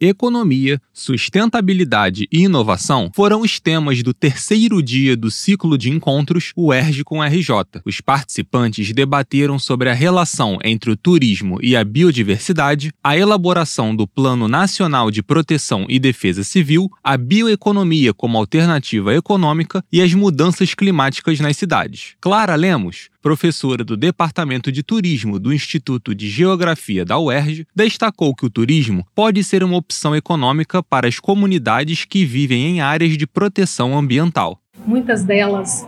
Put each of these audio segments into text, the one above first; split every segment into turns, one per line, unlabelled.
Economia, sustentabilidade e inovação foram os temas do terceiro dia do ciclo de encontros UERJ com RJ. Os participantes debateram sobre a relação entre o turismo e a biodiversidade, a elaboração do Plano Nacional de Proteção e Defesa Civil, a bioeconomia como alternativa econômica e as mudanças climáticas nas cidades. Clara Lemos, professora do Departamento de Turismo do Instituto de Geografia da UERJ, destacou que o turismo pode ser uma opção econômica para as comunidades que vivem em áreas de proteção ambiental.
Muitas delas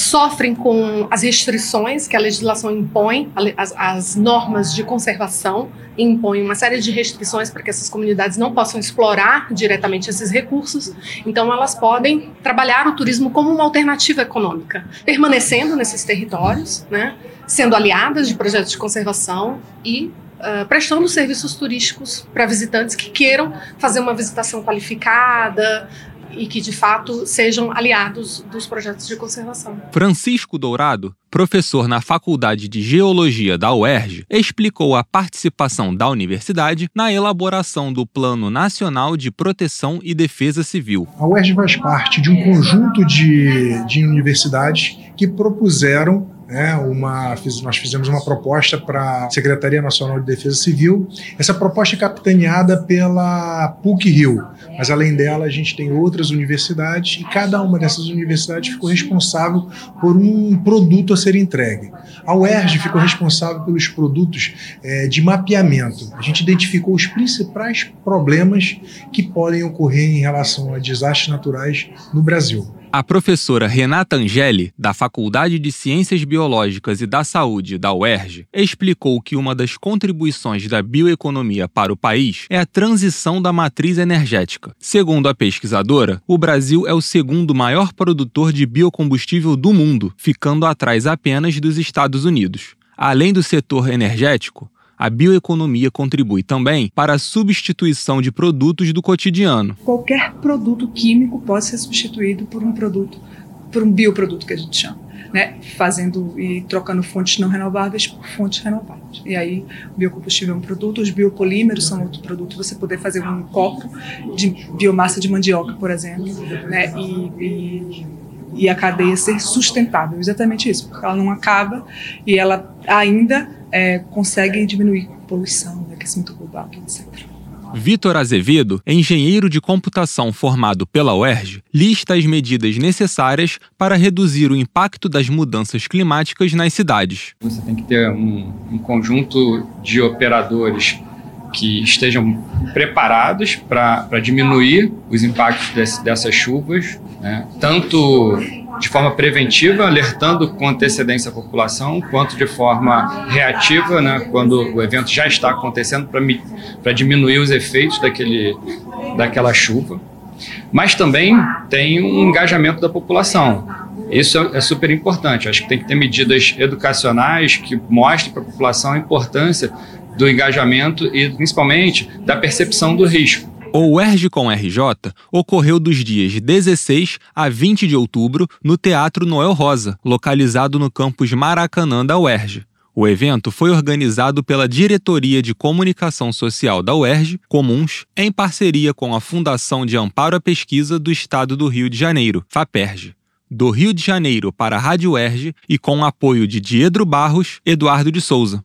sofrem com as restrições que a legislação impõe, as, as, normas de conservação impõem uma série de restrições para que essas comunidades não possam explorar diretamente esses recursos. Então, elas podem trabalhar o turismo como uma alternativa econômica, permanecendo nesses territórios, né, sendo aliadas de projetos de conservação e Uh, prestando serviços turísticos para visitantes que queiram fazer uma visitação qualificada, e que de fato sejam aliados dos projetos de conservação.
Francisco Dourado, professor na Faculdade de Geologia da UERJ, explicou a participação da universidade na elaboração do Plano Nacional de Proteção e Defesa Civil.
A UERJ faz parte de um conjunto de, de universidades que propuseram né, uma, nós fizemos uma proposta para a Secretaria Nacional de Defesa Civil. Essa proposta é capitaneada pela PUC-Rio, mas além dela a gente tem outras universidades e cada uma dessas universidades ficou responsável por um produto a ser entregue. A UERJ ficou responsável pelos produtos é, de mapeamento. A gente identificou os principais problemas que podem ocorrer em relação a desastres naturais no Brasil.
A professora Renata Angeli, da Faculdade de Ciências Biológicas e da Saúde da UERJ, explicou que uma das contribuições da bioeconomia para o país é a transição da matriz energética. Segundo a pesquisadora, o Brasil é o segundo maior produtor de biocombustível do mundo, ficando atrás apenas dos Estados Unidos. Além do setor energético, a bioeconomia contribui também para a substituição de produtos do cotidiano.
Qualquer produto químico pode ser substituído por um produto, por um bioproduto que a gente chama. Né, fazendo e trocando fontes não renováveis por fontes renováveis. E aí, o biocombustível é um produto, os biopolímeros são outro produto. Você poder fazer um copo de biomassa de mandioca, por exemplo, né, e, e, e a cadeia ser sustentável. Exatamente isso, porque ela não acaba e ela ainda é, conseguem diminuir poluição, aquecimento global, etc.
Vitor Azevedo, engenheiro de computação formado pela UERJ, lista as medidas necessárias para reduzir o impacto das mudanças climáticas nas cidades.
Você tem que ter um, um conjunto de operadores que estejam preparados para diminuir os impactos desse, dessas chuvas, né? tanto de forma preventiva, alertando com antecedência a população, quanto de forma reativa, né, quando o evento já está acontecendo, para diminuir os efeitos daquele, daquela chuva. Mas também tem um engajamento da população. Isso é, é super importante. Acho que tem que ter medidas educacionais que mostrem para a população a importância do engajamento e, principalmente, da percepção do risco.
O UERJ com RJ ocorreu dos dias 16 a 20 de outubro no Teatro Noel Rosa, localizado no campus Maracanã da UERJ. O evento foi organizado pela Diretoria de Comunicação Social da UERJ, Comuns, em parceria com a Fundação de Amparo à Pesquisa do Estado do Rio de Janeiro, FAPERJ. Do Rio de Janeiro para a Rádio UERJ e com o apoio de Diedro Barros, Eduardo de Souza.